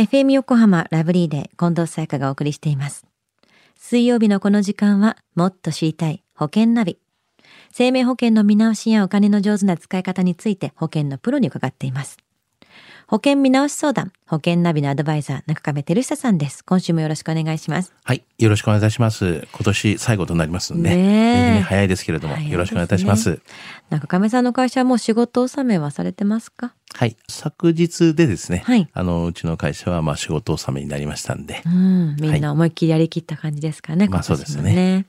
FM 横浜ラブリーで近藤沙耶香がお送りしています。水曜日のこの時間はもっと知りたい保険ナビ。生命保険の見直しやお金の上手な使い方について保険のプロに伺っています。保険見直し相談、保険ナビのアドバイザー、中亀照久さんです。今週もよろしくお願いします。はい。よろしくお願いいたします。今年最後となりますので、ね早いですけれども、よろしくお願いいたします。中亀さんの会社はもう仕事納めはされてますか？はい。昨日でですね、はいあの、うちの会社は、まあ、仕事納めになりましたんでう、ん、みんな思いっきりやりきった感じですかね。まあ今年もそうですね。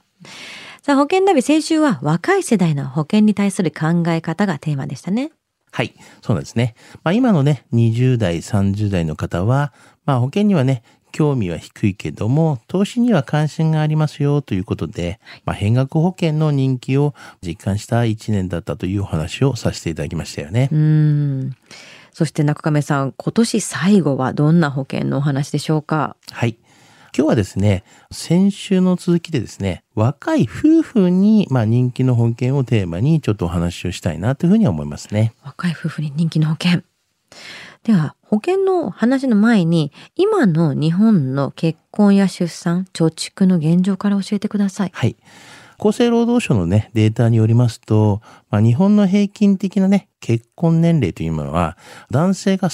さあ、保険ナビ先週は若い世代の保険に対する考え方がテーマでしたね。はい。そうなんですね。まあ、今のね、20代、30代の方は、まあ、保険にはね、興味は低いけども、投資には関心がありますよということで、まあ、変額保険の人気を実感した1年だったというお話をさせていただきましたよね。うん。そして中亀さん、今年最後はどんな保険のお話でしょうか？はい。今日はですね、先週の続きでですね、若い夫婦に、まあ、人気の保険をテーマにちょっとお話をしたいなというふうに思いますね。若い夫婦に人気の保険。では、保険の話の前に、今の日本の結婚や出産、貯蓄の現状から教えてください。はい。厚生労働省のね、データによりますと、まあ、日本の平均的なね、結婚年齢というものは、男性が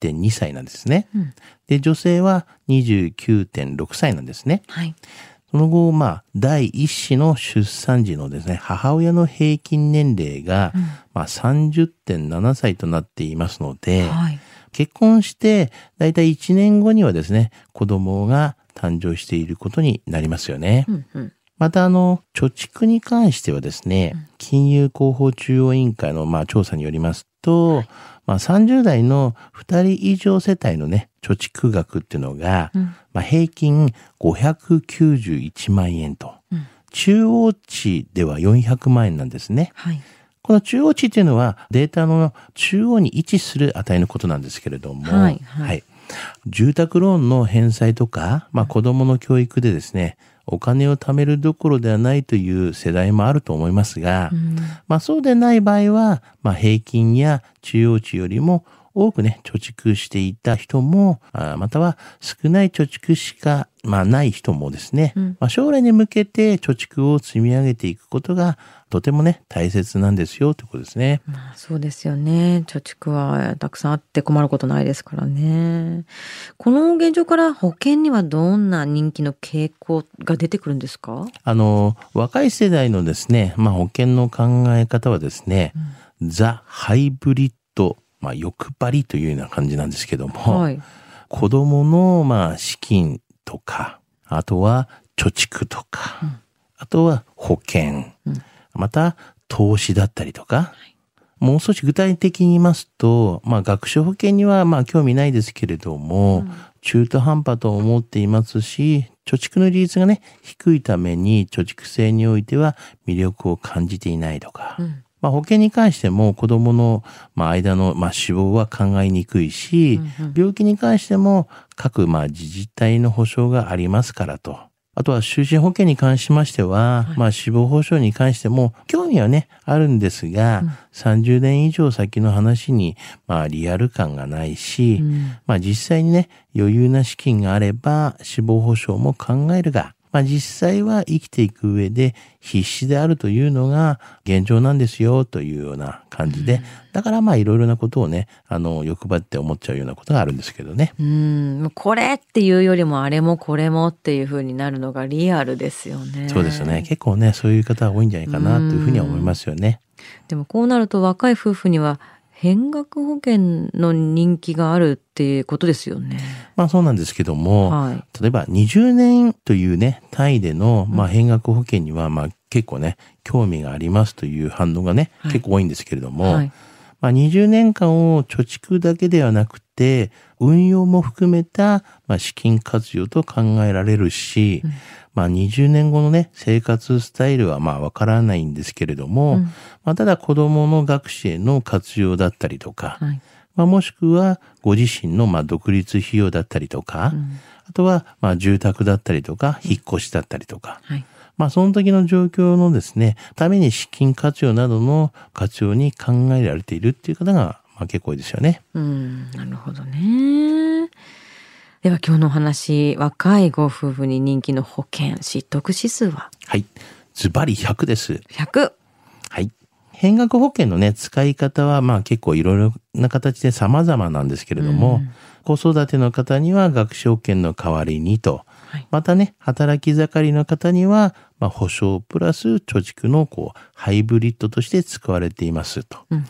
31.2歳なんですね。うんで、女性は29.6歳なんですね。はい。その後、まあ、第一子の出産時のですね、母親の平均年齢が、まあ、30.7歳となっていますので、はい。結婚して、だいたい1年後にはですね、子供が誕生していることになりますよね。うんうん。また、あの、貯蓄に関してはですね、金融広報中央委員会の、まあ、調査によりますと、まあ、30代の2人以上世帯のね、貯蓄額っていうのが、うん。まあ、平均591万円と、うん。中央値では400万円なんですね。はい。この中央値っていうのはデータの中央に位置する値のことなんですけれども、はいはい。住宅ローンの返済とか、まあ、子供の教育でですね、お金を貯めるどころではないという世代もあると思いますが、うん。まあそうでない場合は、まあ平均や中央値よりも多くね、貯蓄していた人も、あまたは少ない貯蓄しか、まあない人もですね、うんまあ将来に向けて貯蓄を積み上げていくことがとてもね、大切なんですよということですね。まあそうですよね。貯蓄はたくさんあって困ることないですからね。この現状から保険にはどんな人気の傾向が出てくるんですか？あの、若い世代のですね、まあ保険の考え方はですね、ザ・ハイブリッド、まあ欲張りというような感じなんですけども、はい。子供の、まあ、資金とか、あとは貯蓄とか、あとは保険、うん。また投資だったりとか、もう少し具体的に言いますと、まあ、学習保険には、まあ、興味ないですけれども、中途半端と思っていますし、貯蓄の利率がね、低いために貯蓄性においては魅力を感じていないとか、うんまあ、保険に関しても子供の、まあ、間の、まあ、死亡は考えにくいし、うんうん。病気に関しても各、まあ、自治体の保障がありますからと。あとは就寝保険に関しましては、まあ死亡保障に関しても興味はね、あるんですが、30年以上先の話に、まあリアル感がないし、うん。まあ実際にね、余裕な資金があれば死亡保障も考えるが、まあ実際は生きていく上で必死であるというのが現状なんですよというような感じで、だからまあいろいろなことをね、あの、欲張って思っちゃうようなことがあるんですけどね。うん、これっていうよりもあれもこれもっていう風になるのがリアルですよね。そうですよね。結構ね、そういう方が多いんじゃないかなというふうには思いますよね。でもこうなると若い夫婦には変額保険の人気があるっていうことですよね。まあそうなんですけども、はい。例えば20年というね、単位での、まあ、変額保険には、まあ結構ね、興味がありますという反応がね、はい結構多いんですけれども、はい。まあ20年間を貯蓄だけではなくて、運用も含めた、まあ、資金活用と考えられるし、まあ20年後のね、生活スタイルはまあわからないんですけれども、うんまあただ子供の学士への活用だったりとか、はい。まあ、もしくはご自身のまあ独立費用だったりとか、あとはまあ住宅だったりとか、引っ越しだったりとか、はい。まあその時の状況のですね、ために資金活用などの活用に考えられているっていう方がまあ結構ですよね。うん、なるほどね。では今日のお話、若いご夫婦に人気の保険、失得指数は？はい。ズバリ100です。100。はい。変額保険のね、使い方は、まあ結構いろいろな形で様々なんですけれども、子育ての方には学資保険の代わりにと、はいまたね、働き盛りの方には、まあ保証プラス貯蓄のこう、ハイブリッドとして使われていますと。うん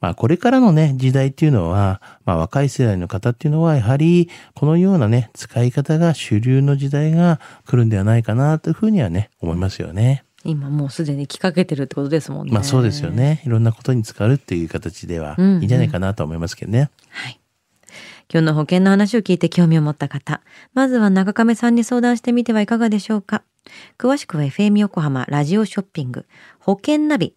まあこれからのね、時代っていうのは、まあ若い世代の方っていうのは、やはりこのようなね、使い方が主流の時代が来るんではないかなというふうにはね、思いますよね。今もうすでに来かけてるってことですもんね。まあそうですよ。ね。いろんなことに使うっていう形ではうんうんいいんじゃないかなと思いますけどね。はい。今日の保険の話を聞いて興味を持った方、まずは中亀さんに相談してみてはいかがでしょうか。詳しくは FM 横浜ラジオショッピング保険ナビ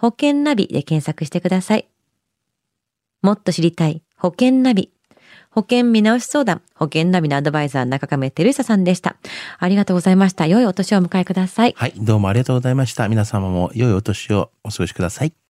保険ナビで検索してください。もっと知りたい保険ナビ。保険見直し相談、保険ナビのアドバイザー中亀照久さんでした。ありがとうございました。良いお年をお迎えください。はい。どうもありがとうございました。皆様も良いお年をお過ごしください。